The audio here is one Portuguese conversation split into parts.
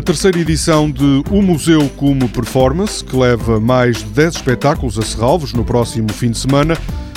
A terceira edição de O Museu como Performance, que leva mais de 10 espetáculos a Serralvos no próximo fim de semana,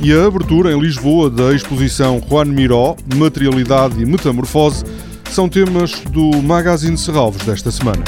e a abertura em Lisboa da exposição Juan Miró, Materialidade e Metamorfose, são temas do Magazine Serralvos desta semana.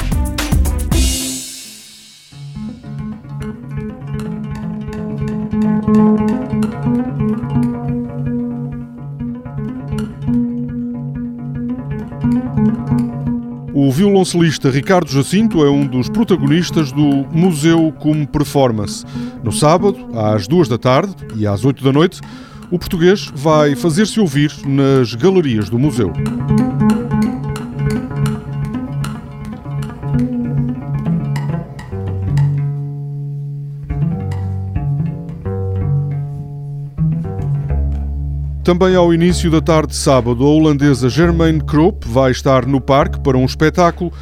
O violoncelista Ricardo Jacinto é um dos protagonistas do Museu como Performance. No sábado, às duas da tarde e às oito da noite, o português vai fazer-se ouvir nas galerias do museu. Também ao início da tarde de sábado, a holandesa Germaine Kroop vai estar no parque para um espetáculo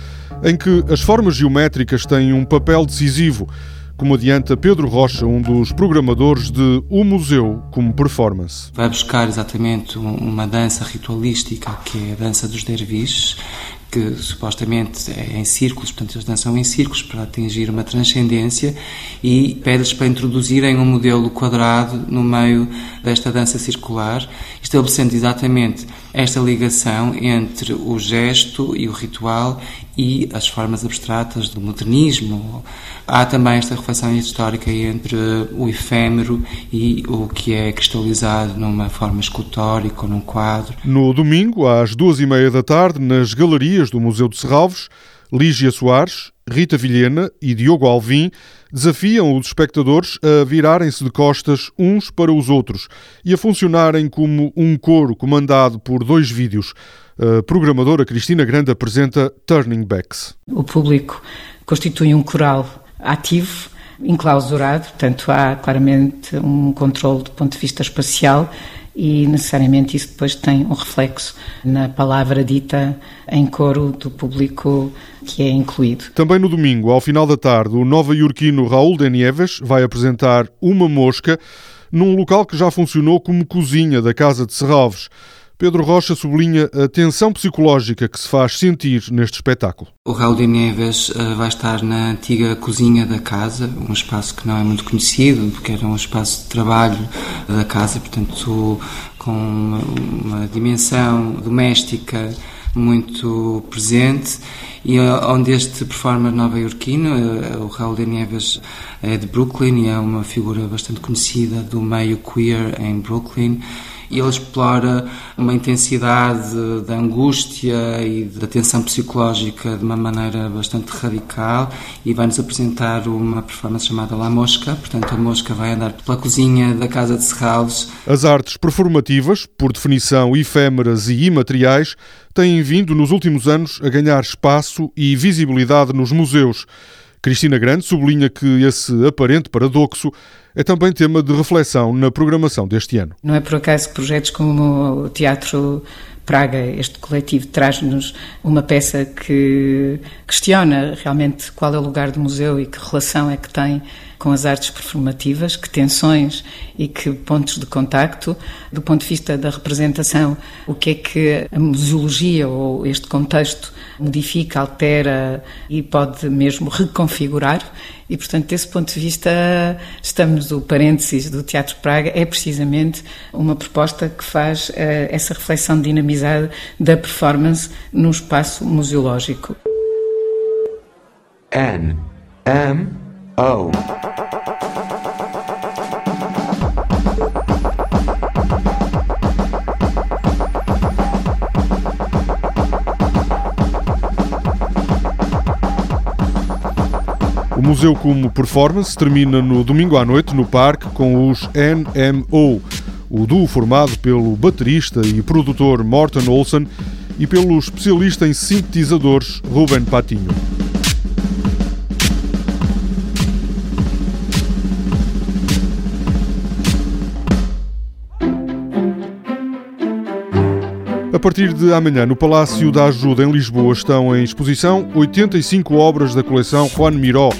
em que as formas geométricas têm um papel decisivo, como adianta Pedro Rocha, um dos programadores de O Museu como Performance. Vai buscar exatamente uma dança ritualística, que é a dança dos derviches, que supostamente é em círculos, portanto eles dançam em círculos para atingir uma transcendência e pede-lhes para introduzirem um modelo quadrado no meio desta dança circular, estabelecendo exatamente esta ligação entre o gesto e o ritual e as formas abstratas do modernismo. Há também esta reflexão histórica entre o efêmero e o que é cristalizado numa forma escultórica ou num quadro. No domingo, às duas e meia da tarde, nas galerias do Museu de Serralves, Lígia Soares, Rita Vilhena e Diogo Alvim desafiam os espectadores a virarem-se de costas uns para os outros e a funcionarem como um coro comandado por dois vídeos. A programadora Cristina Grande apresenta Turning Backs. O público constitui um coral ativo, enclausurado, portanto há claramente um controle do ponto de vista espacial e necessariamente isso depois tem um reflexo na palavra dita em coro do público que é incluído. Também no domingo, ao final da tarde, o nova-iorquino Raul Denieves vai apresentar Uma Mosca num local que já funcionou como cozinha da Casa de Serralves. Pedro Rocha sublinha a tensão psicológica que se faz sentir neste espetáculo. O Raul de Neves uh, vai estar na antiga cozinha da casa, um espaço que não é muito conhecido, porque era um espaço de trabalho da casa, portanto, com uma, uma dimensão doméstica muito presente e uh, onde este performer nova-iorquino, uh, o Raul de Neves, é de Brooklyn e é uma figura bastante conhecida do meio queer em Brooklyn e ele explora uma intensidade da angústia e da tensão psicológica de uma maneira bastante radical e vai-nos apresentar uma performance chamada La Mosca, portanto a mosca vai andar pela cozinha da Casa de Serralves. As artes performativas, por definição efêmeras e imateriais, têm vindo nos últimos anos a ganhar espaço e visibilidade nos museus. Cristina Grande sublinha que esse aparente paradoxo é também tema de reflexão na programação deste ano. Não é por acaso que projetos como o Teatro Praga, este coletivo, traz-nos uma peça que questiona realmente qual é o lugar do museu e que relação é que tem com as artes performativas, que tensões e que pontos de contacto, do ponto de vista da representação, o que é que a museologia ou este contexto modifica, altera e pode mesmo reconfigurar. E, portanto, desse ponto de vista, estamos, o parênteses do Teatro Praga é precisamente uma proposta que faz uh, essa reflexão dinamizada da performance no espaço museológico. N M O museu como performance termina no domingo à noite no parque com os NMO, o duo formado pelo baterista e produtor Morten Olsen e pelo especialista em sintetizadores Ruben Patinho. Partir de amanhã, no Palácio da Ajuda, em Lisboa, estão em exposição 85 obras da coleção Juan Miró,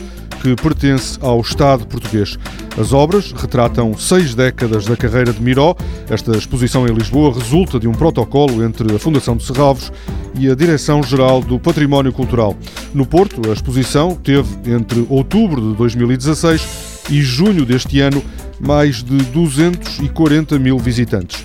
que pertence ao Estado português. As obras retratam seis décadas da carreira de Miró. Esta exposição em Lisboa resulta de um protocolo entre a Fundação de Serralvos e a Direção-Geral do Património Cultural. No Porto, a exposição teve, entre outubro de 2016 e junho deste ano, mais de 240 mil visitantes.